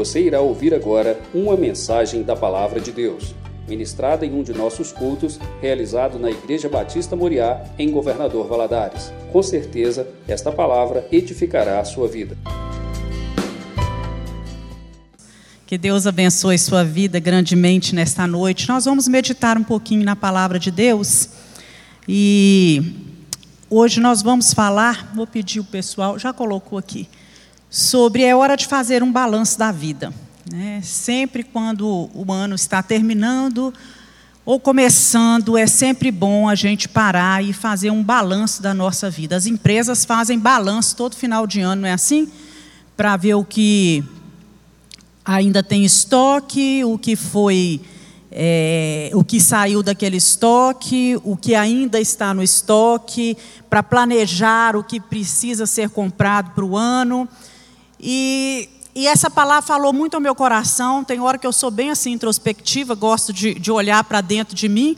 Você irá ouvir agora uma mensagem da Palavra de Deus, ministrada em um de nossos cultos, realizado na Igreja Batista Moriá, em Governador Valadares. Com certeza, esta palavra edificará a sua vida. Que Deus abençoe sua vida grandemente nesta noite. Nós vamos meditar um pouquinho na palavra de Deus. E hoje nós vamos falar, vou pedir o pessoal, já colocou aqui, sobre é hora de fazer um balanço da vida. Né? Sempre quando o ano está terminando ou começando, é sempre bom a gente parar e fazer um balanço da nossa vida. As empresas fazem balanço todo final de ano, não é assim? Para ver o que ainda tem estoque, o que foi, é, o que saiu daquele estoque, o que ainda está no estoque, para planejar o que precisa ser comprado para o ano. E, e, essa palavra falou muito ao meu coração. Tem hora que eu sou bem assim introspectiva, gosto de, de olhar para dentro de mim.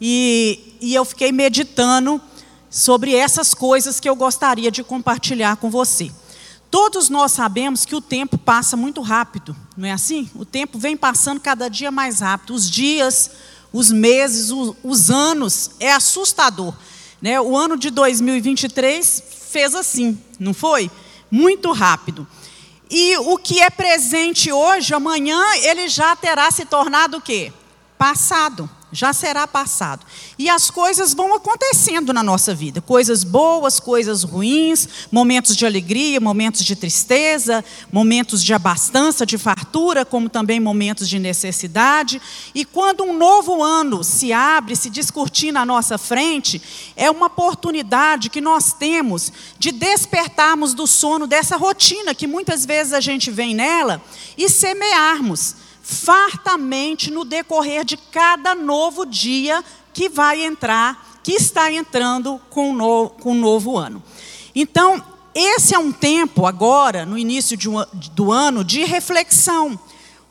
E, e eu fiquei meditando sobre essas coisas que eu gostaria de compartilhar com você. Todos nós sabemos que o tempo passa muito rápido, não é assim? O tempo vem passando cada dia mais rápido. Os dias, os meses, os, os anos, é assustador. Né? O ano de 2023 fez assim, não foi? Muito rápido. E o que é presente hoje, amanhã, ele já terá se tornado o quê? Passado já será passado. E as coisas vão acontecendo na nossa vida, coisas boas, coisas ruins, momentos de alegria, momentos de tristeza, momentos de abastança, de fartura, como também momentos de necessidade. E quando um novo ano se abre, se discutir na nossa frente, é uma oportunidade que nós temos de despertarmos do sono dessa rotina que muitas vezes a gente vem nela e semearmos fartamente no decorrer de cada novo dia que vai entrar, que está entrando com o novo, com o novo ano. Então, esse é um tempo agora, no início um, do ano, de reflexão,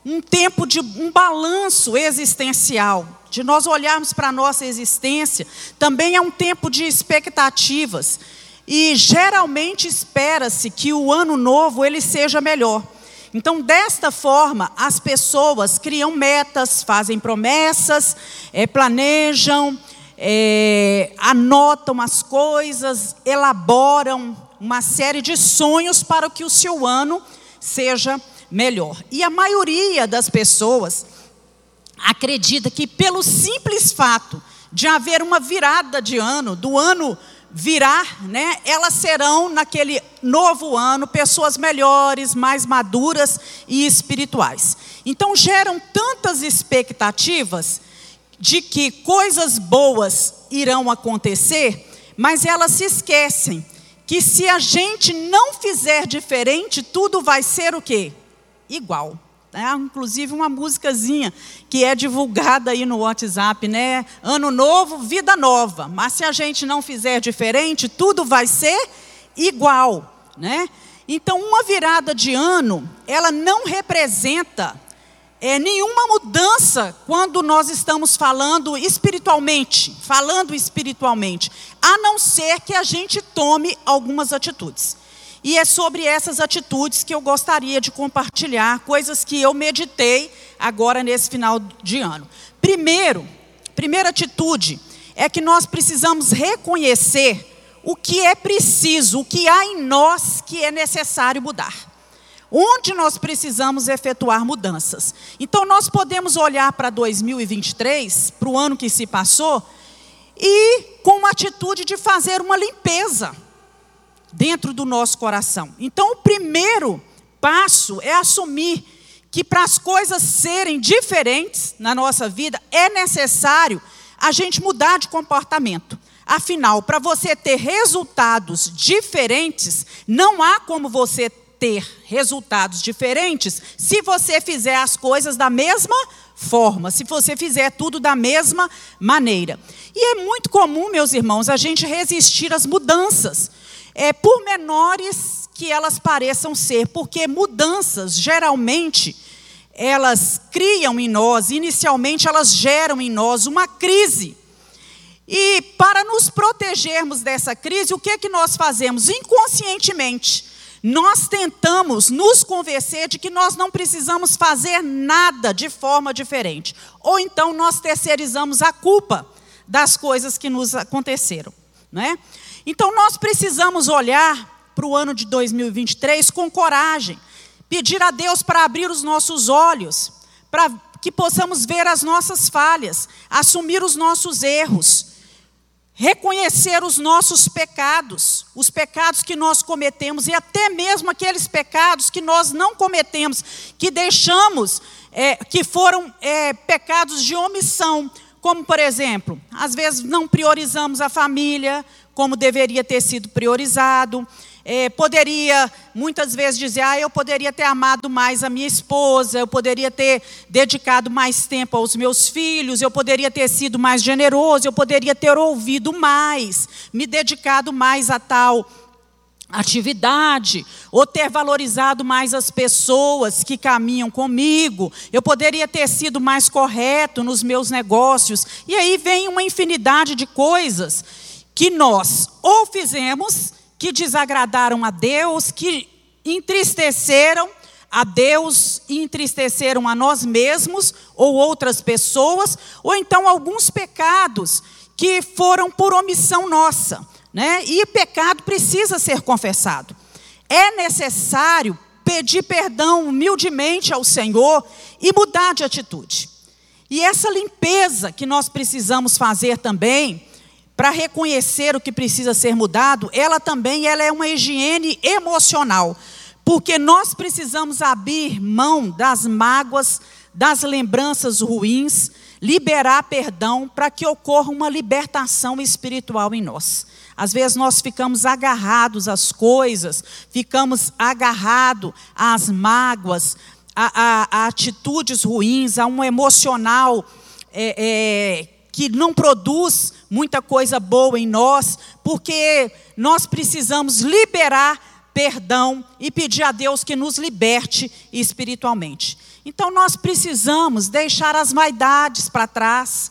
um tempo de um balanço existencial, de nós olharmos para a nossa existência, também é um tempo de expectativas. E geralmente espera-se que o ano novo ele seja melhor. Então, desta forma, as pessoas criam metas, fazem promessas, é, planejam, é, anotam as coisas, elaboram uma série de sonhos para que o seu ano seja melhor. E a maioria das pessoas acredita que, pelo simples fato de haver uma virada de ano, do ano virar, né, elas serão naquele novo ano pessoas melhores, mais maduras e espirituais. Então geram tantas expectativas de que coisas boas irão acontecer, mas elas se esquecem que se a gente não fizer diferente, tudo vai ser o quê? Igual. É, inclusive uma musicazinha que é divulgada aí no WhatsApp, né? Ano novo, vida nova. Mas se a gente não fizer diferente, tudo vai ser igual, né? Então, uma virada de ano, ela não representa é, nenhuma mudança quando nós estamos falando espiritualmente, falando espiritualmente, a não ser que a gente tome algumas atitudes. E é sobre essas atitudes que eu gostaria de compartilhar, coisas que eu meditei agora nesse final de ano. Primeiro, primeira atitude é que nós precisamos reconhecer o que é preciso, o que há em nós que é necessário mudar. Onde nós precisamos efetuar mudanças. Então, nós podemos olhar para 2023, para o ano que se passou, e com uma atitude de fazer uma limpeza dentro do nosso coração. Então, o primeiro passo é assumir que para as coisas serem diferentes na nossa vida, é necessário a gente mudar de comportamento. Afinal, para você ter resultados diferentes, não há como você ter resultados diferentes se você fizer as coisas da mesma forma, se você fizer tudo da mesma maneira. E é muito comum, meus irmãos, a gente resistir às mudanças é, por menores que elas pareçam ser, porque mudanças, geralmente, elas criam em nós, inicialmente elas geram em nós uma crise. E para nos protegermos dessa crise, o que é que nós fazemos? Inconscientemente, nós tentamos nos convencer de que nós não precisamos fazer nada de forma diferente. Ou então nós terceirizamos a culpa das coisas que nos aconteceram. Né? Então nós precisamos olhar para o ano de 2023 com coragem, pedir a Deus para abrir os nossos olhos, para que possamos ver as nossas falhas, assumir os nossos erros reconhecer os nossos pecados, os pecados que nós cometemos e até mesmo aqueles pecados que nós não cometemos, que deixamos, é, que foram é, pecados de omissão, como por exemplo, às vezes não priorizamos a família como deveria ter sido priorizado. É, poderia muitas vezes dizer, ah, eu poderia ter amado mais a minha esposa, eu poderia ter dedicado mais tempo aos meus filhos, eu poderia ter sido mais generoso, eu poderia ter ouvido mais, me dedicado mais a tal atividade, ou ter valorizado mais as pessoas que caminham comigo, eu poderia ter sido mais correto nos meus negócios. E aí vem uma infinidade de coisas que nós ou fizemos que desagradaram a Deus, que entristeceram a Deus e entristeceram a nós mesmos ou outras pessoas, ou então alguns pecados que foram por omissão nossa, né? E pecado precisa ser confessado. É necessário pedir perdão humildemente ao Senhor e mudar de atitude. E essa limpeza que nós precisamos fazer também, para reconhecer o que precisa ser mudado, ela também ela é uma higiene emocional, porque nós precisamos abrir mão das mágoas, das lembranças ruins, liberar perdão para que ocorra uma libertação espiritual em nós. Às vezes nós ficamos agarrados às coisas, ficamos agarrados às mágoas, a, a, a atitudes ruins, a um emocional é, é, que não produz muita coisa boa em nós, porque nós precisamos liberar perdão e pedir a Deus que nos liberte espiritualmente. Então nós precisamos deixar as vaidades para trás,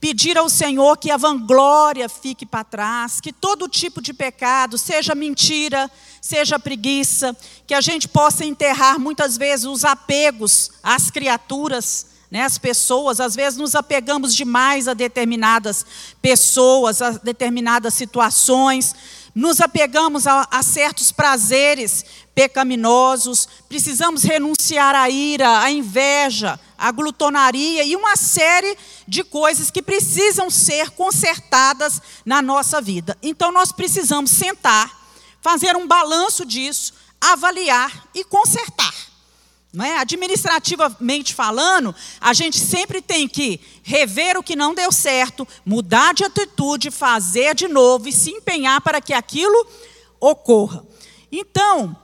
pedir ao Senhor que a vanglória fique para trás, que todo tipo de pecado, seja mentira, seja preguiça, que a gente possa enterrar muitas vezes os apegos às criaturas, né, as pessoas, às vezes nos apegamos demais a determinadas pessoas, a determinadas situações, nos apegamos a, a certos prazeres pecaminosos, precisamos renunciar à ira, à inveja, à glutonaria e uma série de coisas que precisam ser consertadas na nossa vida. Então nós precisamos sentar, fazer um balanço disso, avaliar e consertar. Não é? Administrativamente falando, a gente sempre tem que rever o que não deu certo, mudar de atitude, fazer de novo e se empenhar para que aquilo ocorra. Então,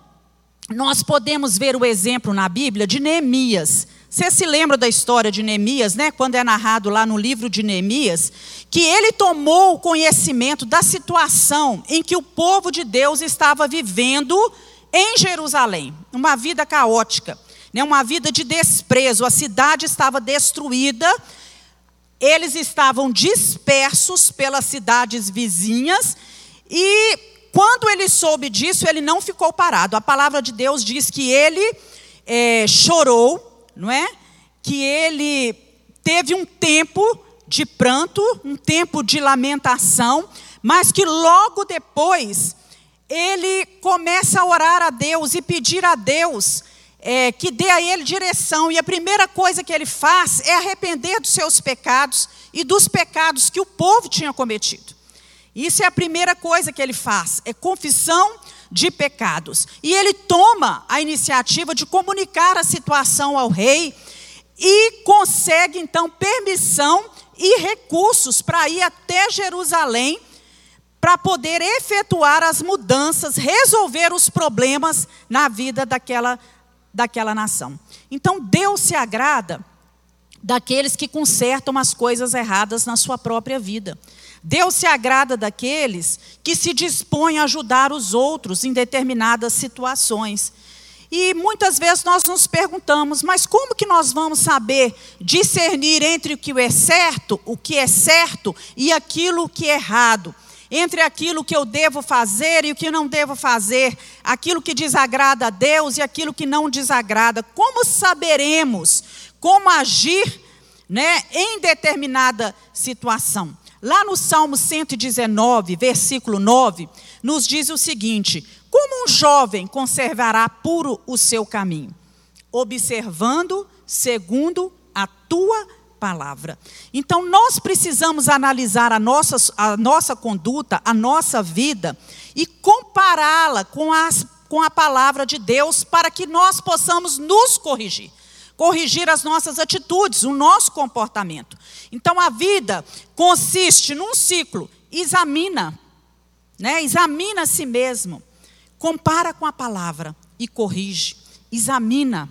nós podemos ver o exemplo na Bíblia de Neemias. Você se lembra da história de Neemias, né? Quando é narrado lá no livro de Neemias, que ele tomou conhecimento da situação em que o povo de Deus estava vivendo em Jerusalém, uma vida caótica né, uma vida de desprezo. A cidade estava destruída, eles estavam dispersos pelas cidades vizinhas, e quando ele soube disso, ele não ficou parado. A palavra de Deus diz que ele é, chorou, não é? Que ele teve um tempo de pranto, um tempo de lamentação, mas que logo depois ele começa a orar a Deus e pedir a Deus é, que dê a ele direção, e a primeira coisa que ele faz é arrepender dos seus pecados e dos pecados que o povo tinha cometido. Isso é a primeira coisa que ele faz, é confissão de pecados. E ele toma a iniciativa de comunicar a situação ao rei e consegue então permissão e recursos para ir até Jerusalém para poder efetuar as mudanças, resolver os problemas na vida daquela daquela nação. Então Deus se agrada daqueles que consertam as coisas erradas na sua própria vida. Deus se agrada daqueles que se dispõem a ajudar os outros em determinadas situações. E muitas vezes nós nos perguntamos, mas como que nós vamos saber discernir entre o que é certo, o que é certo e aquilo que é errado? Entre aquilo que eu devo fazer e o que não devo fazer, aquilo que desagrada a Deus e aquilo que não desagrada. Como saberemos como agir né, em determinada situação? Lá no Salmo 119, versículo 9, nos diz o seguinte: Como um jovem conservará puro o seu caminho? Observando segundo a tua palavra. Então, nós precisamos analisar a nossa, a nossa conduta, a nossa vida, e compará-la com, com a palavra de Deus, para que nós possamos nos corrigir. Corrigir as nossas atitudes, o nosso comportamento. Então, a vida consiste num ciclo. Examina, né? examina a si mesmo. Compara com a palavra e corrige. Examina,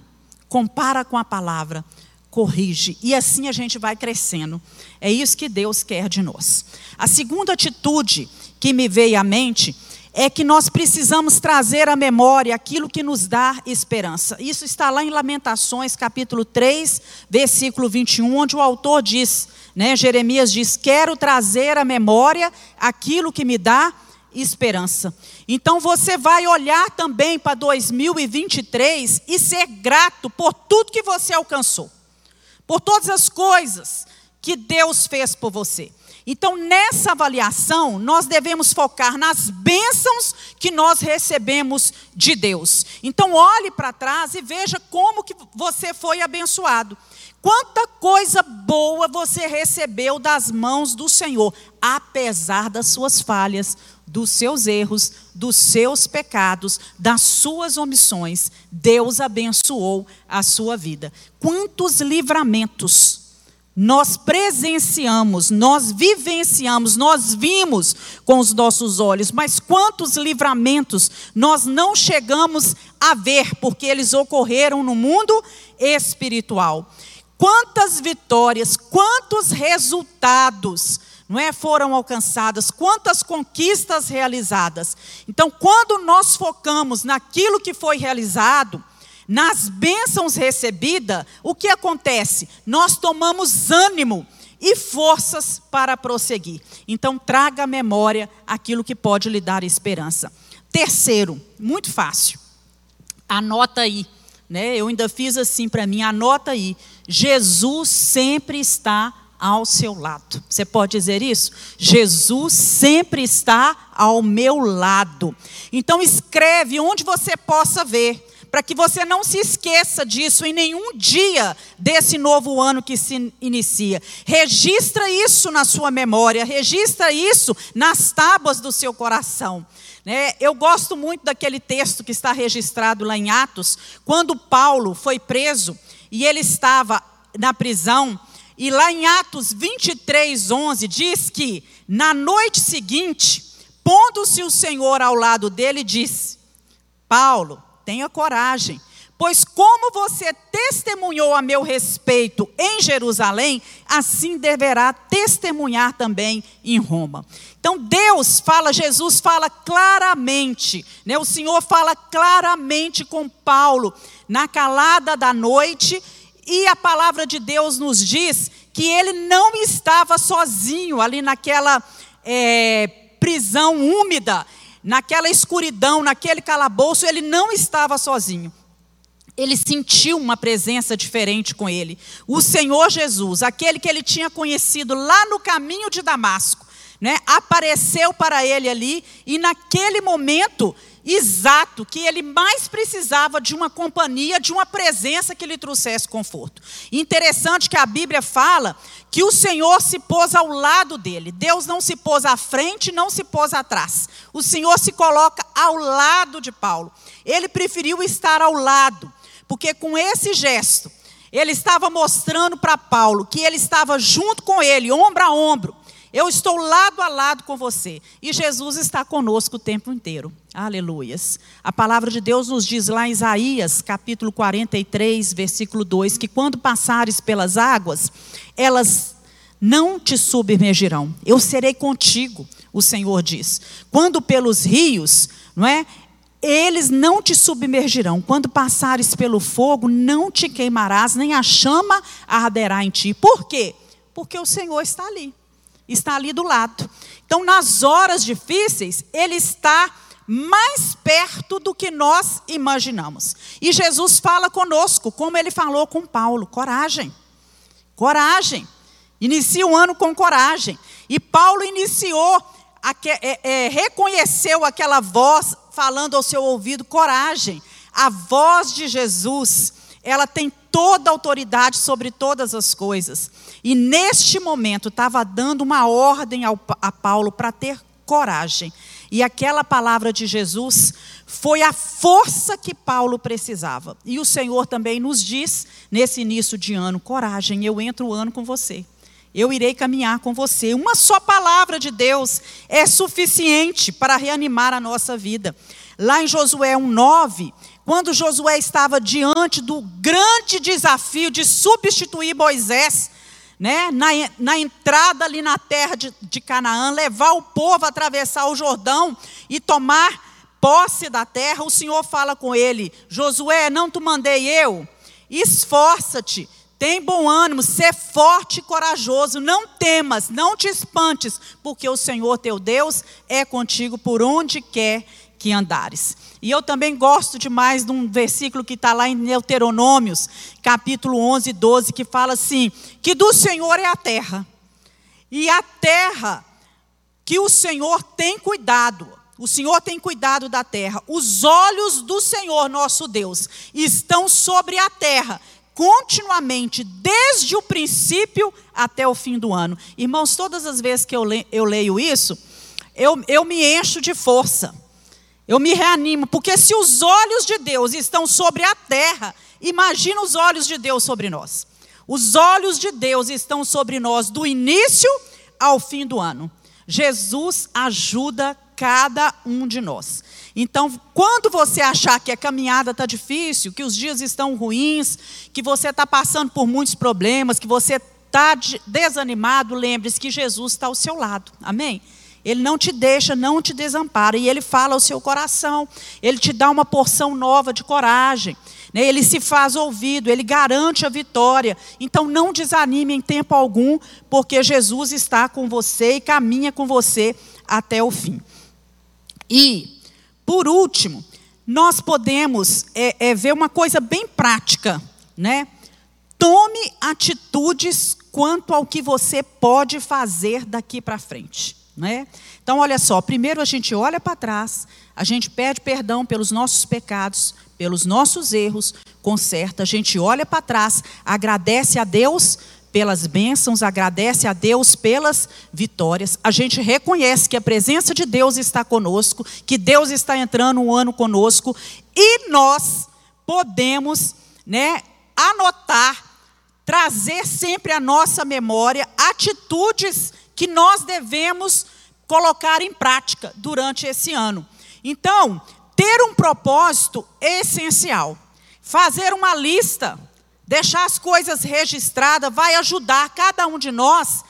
compara com a palavra corrige. E assim a gente vai crescendo. É isso que Deus quer de nós. A segunda atitude que me veio à mente é que nós precisamos trazer à memória aquilo que nos dá esperança. Isso está lá em Lamentações, capítulo 3, versículo 21, onde o autor diz, né, Jeremias diz: Quero trazer à memória aquilo que me dá esperança. Então você vai olhar também para 2023 e ser grato por tudo que você alcançou por todas as coisas que Deus fez por você. Então, nessa avaliação, nós devemos focar nas bênçãos que nós recebemos de Deus. Então, olhe para trás e veja como que você foi abençoado. Quanta coisa boa você recebeu das mãos do Senhor, apesar das suas falhas, dos seus erros, dos seus pecados, das suas omissões, Deus abençoou a sua vida. Quantos livramentos nós presenciamos, nós vivenciamos, nós vimos com os nossos olhos, mas quantos livramentos nós não chegamos a ver, porque eles ocorreram no mundo espiritual. Quantas vitórias, quantos resultados não é, foram alcançadas, quantas conquistas realizadas. Então, quando nós focamos naquilo que foi realizado, nas bênçãos recebidas, o que acontece? Nós tomamos ânimo e forças para prosseguir. Então, traga à memória aquilo que pode lhe dar esperança. Terceiro, muito fácil. Anota aí, né? Eu ainda fiz assim para mim, anota aí. Jesus sempre está ao seu lado. Você pode dizer isso? Jesus sempre está ao meu lado. Então escreve onde você possa ver, para que você não se esqueça disso em nenhum dia desse novo ano que se inicia. Registra isso na sua memória, registra isso nas tábuas do seu coração. Né? Eu gosto muito daquele texto que está registrado lá em Atos, quando Paulo foi preso e ele estava na prisão e lá em Atos 23, 11, diz que na noite seguinte, pondo-se o Senhor ao lado dele, disse: Paulo, tenha coragem, pois como você testemunhou a meu respeito em Jerusalém, assim deverá testemunhar também em Roma. Então Deus fala, Jesus fala claramente, né? o Senhor fala claramente com Paulo na calada da noite e a palavra de Deus nos diz que ele não estava sozinho ali naquela é, prisão úmida, naquela escuridão, naquele calabouço, ele não estava sozinho. Ele sentiu uma presença diferente com ele. O Senhor Jesus, aquele que ele tinha conhecido lá no caminho de Damasco, né, apareceu para ele ali e naquele momento exato que ele mais precisava de uma companhia, de uma presença que lhe trouxesse conforto. Interessante que a Bíblia fala que o Senhor se pôs ao lado dele. Deus não se pôs à frente, não se pôs atrás. O Senhor se coloca ao lado de Paulo. Ele preferiu estar ao lado, porque com esse gesto, ele estava mostrando para Paulo que ele estava junto com ele, ombro a ombro eu estou lado a lado com você. E Jesus está conosco o tempo inteiro. Aleluias. A palavra de Deus nos diz lá em Isaías, capítulo 43, versículo 2, que quando passares pelas águas, elas não te submergirão. Eu serei contigo, o Senhor diz. Quando pelos rios, não é? Eles não te submergirão. Quando passares pelo fogo, não te queimarás, nem a chama arderá em ti. Por quê? Porque o Senhor está ali está ali do lado. Então, nas horas difíceis, Ele está mais perto do que nós imaginamos. E Jesus fala conosco, como Ele falou com Paulo: coragem, coragem. Inicia o ano com coragem. E Paulo iniciou, é, é, reconheceu aquela voz falando ao seu ouvido: coragem. A voz de Jesus, ela tem toda a autoridade sobre todas as coisas. E neste momento estava dando uma ordem ao, a Paulo para ter coragem. E aquela palavra de Jesus foi a força que Paulo precisava. E o Senhor também nos diz, nesse início de ano: coragem, eu entro o ano com você. Eu irei caminhar com você. Uma só palavra de Deus é suficiente para reanimar a nossa vida. Lá em Josué 1,9, quando Josué estava diante do grande desafio de substituir Moisés, né, na, na entrada ali na terra de, de Canaã, levar o povo a atravessar o Jordão e tomar posse da terra, o Senhor fala com ele: Josué, não te mandei eu? Esforça-te, tem bom ânimo, ser forte e corajoso, não temas, não te espantes, porque o Senhor teu Deus é contigo por onde quer que andares. E eu também gosto demais de um versículo que está lá em Deuteronômios, capítulo 11, 12, que fala assim: que do Senhor é a terra, e a terra que o Senhor tem cuidado, o Senhor tem cuidado da terra, os olhos do Senhor nosso Deus estão sobre a terra, continuamente, desde o princípio até o fim do ano. Irmãos, todas as vezes que eu, le eu leio isso, eu, eu me encho de força eu me reanimo, porque se os olhos de Deus estão sobre a terra, imagina os olhos de Deus sobre nós. Os olhos de Deus estão sobre nós do início ao fim do ano. Jesus ajuda cada um de nós. Então, quando você achar que a caminhada está difícil, que os dias estão ruins, que você está passando por muitos problemas, que você está desanimado, lembre-se que Jesus está ao seu lado. Amém? Ele não te deixa, não te desampara. E ele fala ao seu coração. Ele te dá uma porção nova de coragem. Né? Ele se faz ouvido, ele garante a vitória. Então não desanime em tempo algum, porque Jesus está com você e caminha com você até o fim. E, por último, nós podemos é, é, ver uma coisa bem prática, né? Tome atitudes quanto ao que você pode fazer daqui para frente. Né? Então, olha só, primeiro a gente olha para trás, a gente pede perdão pelos nossos pecados, pelos nossos erros, conserta, a gente olha para trás, agradece a Deus pelas bênçãos, agradece a Deus pelas vitórias. A gente reconhece que a presença de Deus está conosco, que Deus está entrando um ano conosco e nós podemos, né, anotar, trazer sempre à nossa memória atitudes que nós devemos colocar em prática durante esse ano. Então, ter um propósito é essencial. Fazer uma lista, deixar as coisas registradas, vai ajudar cada um de nós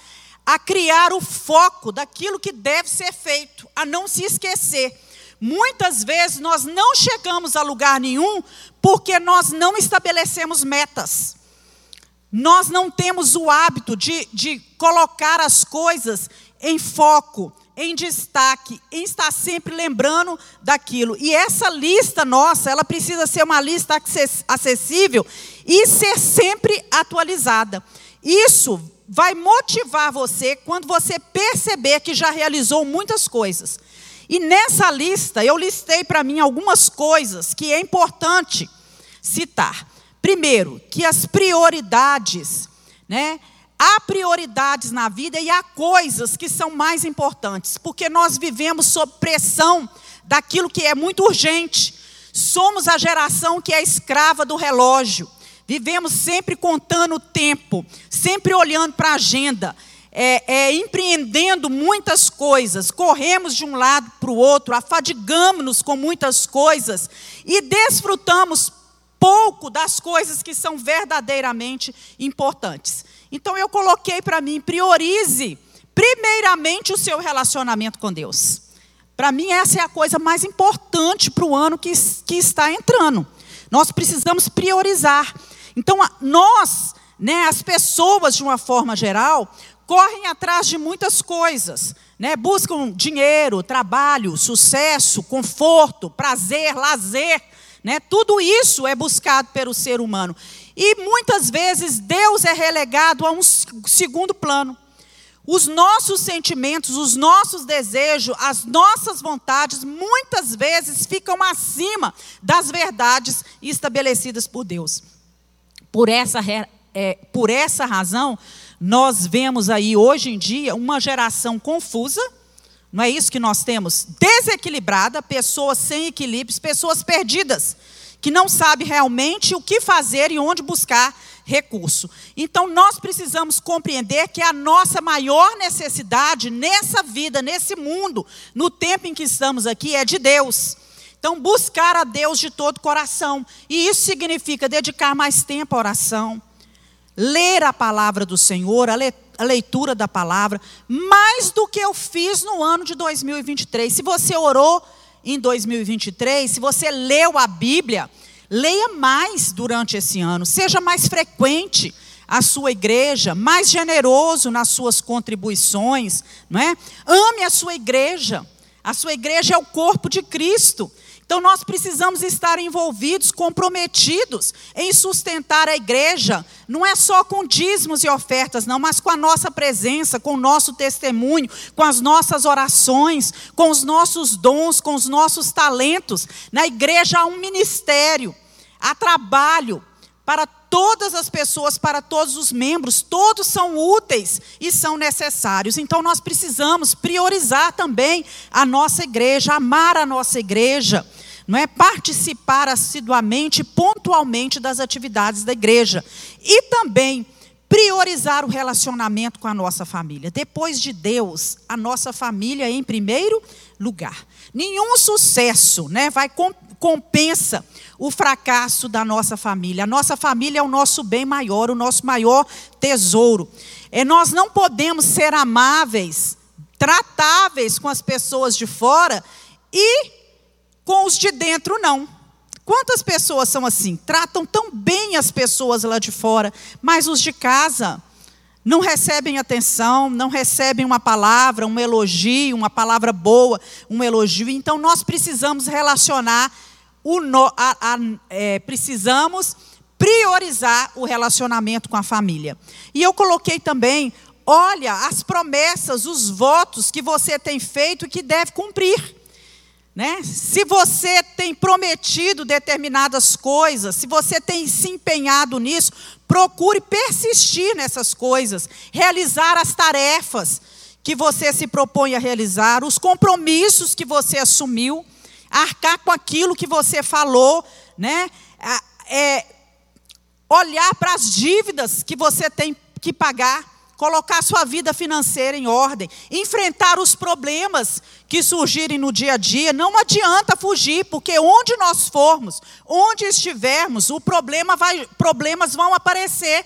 a criar o foco daquilo que deve ser feito, a não se esquecer. Muitas vezes nós não chegamos a lugar nenhum porque nós não estabelecemos metas. Nós não temos o hábito de, de colocar as coisas em foco, em destaque, em estar sempre lembrando daquilo. E essa lista nossa, ela precisa ser uma lista acessível e ser sempre atualizada. Isso vai motivar você quando você perceber que já realizou muitas coisas. E nessa lista, eu listei para mim algumas coisas que é importante citar. Primeiro, que as prioridades, né? Há prioridades na vida e há coisas que são mais importantes, porque nós vivemos sob pressão daquilo que é muito urgente. Somos a geração que é escrava do relógio. Vivemos sempre contando o tempo, sempre olhando para a agenda, é, é, empreendendo muitas coisas, corremos de um lado para o outro, afadigamos-nos com muitas coisas e desfrutamos pouco das coisas que são verdadeiramente importantes. Então eu coloquei para mim, priorize primeiramente o seu relacionamento com Deus. Para mim, essa é a coisa mais importante para o ano que, que está entrando. Nós precisamos priorizar. Então, nós, né, as pessoas, de uma forma geral, correm atrás de muitas coisas, né? buscam dinheiro, trabalho, sucesso, conforto, prazer, lazer. Né? Tudo isso é buscado pelo ser humano. E muitas vezes Deus é relegado a um segundo plano. Os nossos sentimentos, os nossos desejos, as nossas vontades, muitas vezes ficam acima das verdades estabelecidas por Deus. Por essa, é, por essa razão, nós vemos aí hoje em dia uma geração confusa, não é isso que nós temos? Desequilibrada, pessoas sem equilíbrios, pessoas perdidas, que não sabem realmente o que fazer e onde buscar recurso. Então, nós precisamos compreender que a nossa maior necessidade nessa vida, nesse mundo, no tempo em que estamos aqui, é de Deus. Então, buscar a Deus de todo coração. E isso significa dedicar mais tempo à oração, ler a palavra do Senhor, a leitura da palavra, mais do que eu fiz no ano de 2023. Se você orou em 2023, se você leu a Bíblia, Leia mais durante esse ano, seja mais frequente a sua igreja, mais generoso nas suas contribuições, não é? Ame a sua igreja. A sua igreja é o corpo de Cristo. Então nós precisamos estar envolvidos, comprometidos em sustentar a igreja, não é só com dízimos e ofertas, não, mas com a nossa presença, com o nosso testemunho, com as nossas orações, com os nossos dons, com os nossos talentos. Na igreja há um ministério, há trabalho para todas as pessoas, para todos os membros, todos são úteis e são necessários. Então nós precisamos priorizar também a nossa igreja, amar a nossa igreja não é participar assiduamente, pontualmente das atividades da igreja e também priorizar o relacionamento com a nossa família. Depois de Deus, a nossa família é em primeiro lugar. Nenhum sucesso, né, vai compensa o fracasso da nossa família. A nossa família é o nosso bem maior, o nosso maior tesouro. É, nós não podemos ser amáveis, tratáveis com as pessoas de fora e com os de dentro, não. Quantas pessoas são assim? Tratam tão bem as pessoas lá de fora, mas os de casa não recebem atenção, não recebem uma palavra, um elogio, uma palavra boa, um elogio. Então nós precisamos relacionar, o no, a, a, é, precisamos priorizar o relacionamento com a família. E eu coloquei também, olha, as promessas, os votos que você tem feito e que deve cumprir. Né? Se você tem prometido determinadas coisas, se você tem se empenhado nisso, procure persistir nessas coisas, realizar as tarefas que você se propõe a realizar, os compromissos que você assumiu, arcar com aquilo que você falou, né? É, olhar para as dívidas que você tem que pagar colocar sua vida financeira em ordem, enfrentar os problemas que surgirem no dia a dia. Não adianta fugir, porque onde nós formos, onde estivermos, o problema vai, problemas vão aparecer.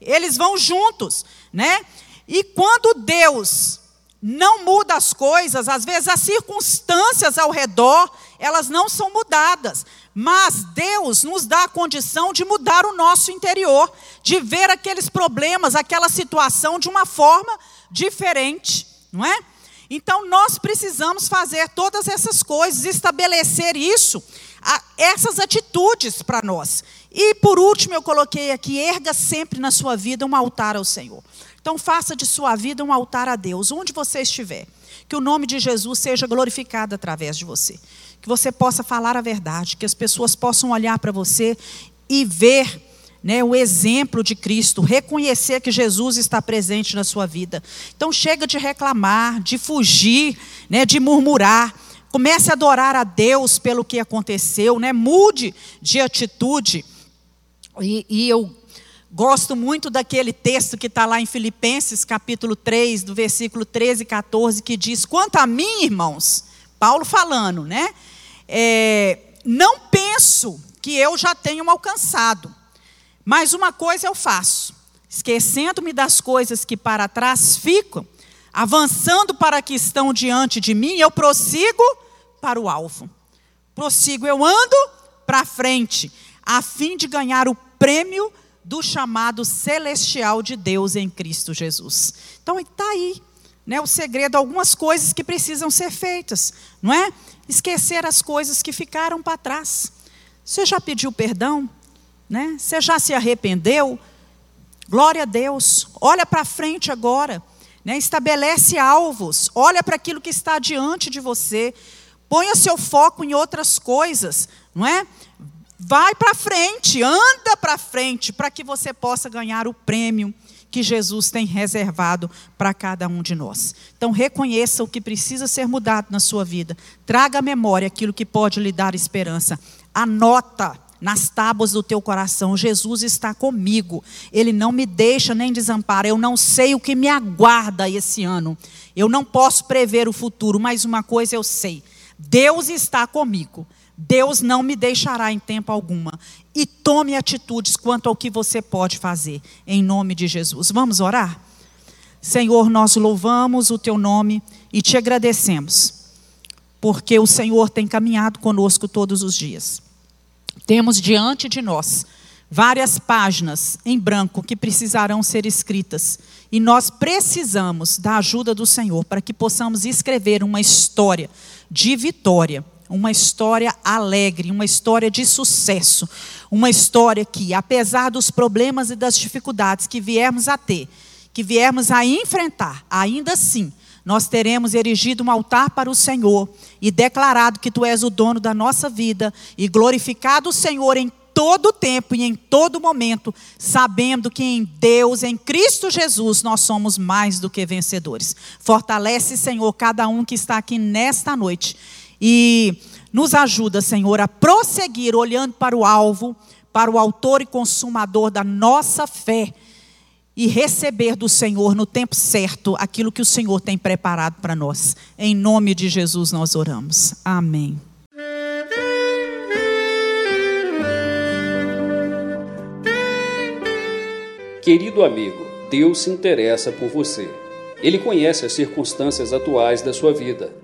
Eles vão juntos, né? E quando Deus não muda as coisas, às vezes as circunstâncias ao redor, elas não são mudadas, mas Deus nos dá a condição de mudar o nosso interior, de ver aqueles problemas, aquela situação de uma forma diferente, não é? Então nós precisamos fazer todas essas coisas, estabelecer isso, essas atitudes para nós. E por último eu coloquei aqui: erga sempre na sua vida um altar ao Senhor. Então faça de sua vida um altar a Deus, onde você estiver. Que o nome de Jesus seja glorificado através de você que você possa falar a verdade, que as pessoas possam olhar para você e ver né, o exemplo de Cristo, reconhecer que Jesus está presente na sua vida. Então chega de reclamar, de fugir, né, de murmurar. Comece a adorar a Deus pelo que aconteceu, né? mude de atitude. E, e eu gosto muito daquele texto que está lá em Filipenses, capítulo 3, do versículo 13 e 14, que diz: Quanto a mim, irmãos, Paulo falando, né? É, não penso que eu já tenho alcançado, mas uma coisa eu faço, esquecendo-me das coisas que para trás ficam, avançando para que estão diante de mim, eu prossigo para o alvo. Prossigo, eu ando para frente, a fim de ganhar o prêmio do chamado celestial de Deus em Cristo Jesus. Então está aí, né, o segredo, algumas coisas que precisam ser feitas, não é? Esquecer as coisas que ficaram para trás. Você já pediu perdão? Né? Você já se arrependeu? Glória a Deus. Olha para frente agora. Né? Estabelece alvos. Olha para aquilo que está diante de você. Ponha seu foco em outras coisas, não é? Vai para frente, anda para frente, para que você possa ganhar o prêmio que Jesus tem reservado para cada um de nós. Então, reconheça o que precisa ser mudado na sua vida. Traga à memória aquilo que pode lhe dar esperança. Anota nas tábuas do teu coração: Jesus está comigo. Ele não me deixa nem desampara. Eu não sei o que me aguarda esse ano. Eu não posso prever o futuro, mas uma coisa eu sei: Deus está comigo. Deus não me deixará em tempo alguma. E tome atitudes quanto ao que você pode fazer, em nome de Jesus. Vamos orar? Senhor, nós louvamos o teu nome e te agradecemos, porque o Senhor tem caminhado conosco todos os dias. Temos diante de nós várias páginas em branco que precisarão ser escritas. E nós precisamos da ajuda do Senhor para que possamos escrever uma história de vitória uma história alegre, uma história de sucesso, uma história que, apesar dos problemas e das dificuldades que viermos a ter, que viermos a enfrentar, ainda assim, nós teremos erigido um altar para o Senhor e declarado que Tu és o dono da nossa vida e glorificado o Senhor em todo tempo e em todo momento, sabendo que em Deus, em Cristo Jesus, nós somos mais do que vencedores. Fortalece, Senhor, cada um que está aqui nesta noite e nos ajuda, Senhor, a prosseguir olhando para o alvo, para o autor e consumador da nossa fé e receber do Senhor no tempo certo aquilo que o Senhor tem preparado para nós. Em nome de Jesus nós oramos. Amém. Querido amigo, Deus se interessa por você. Ele conhece as circunstâncias atuais da sua vida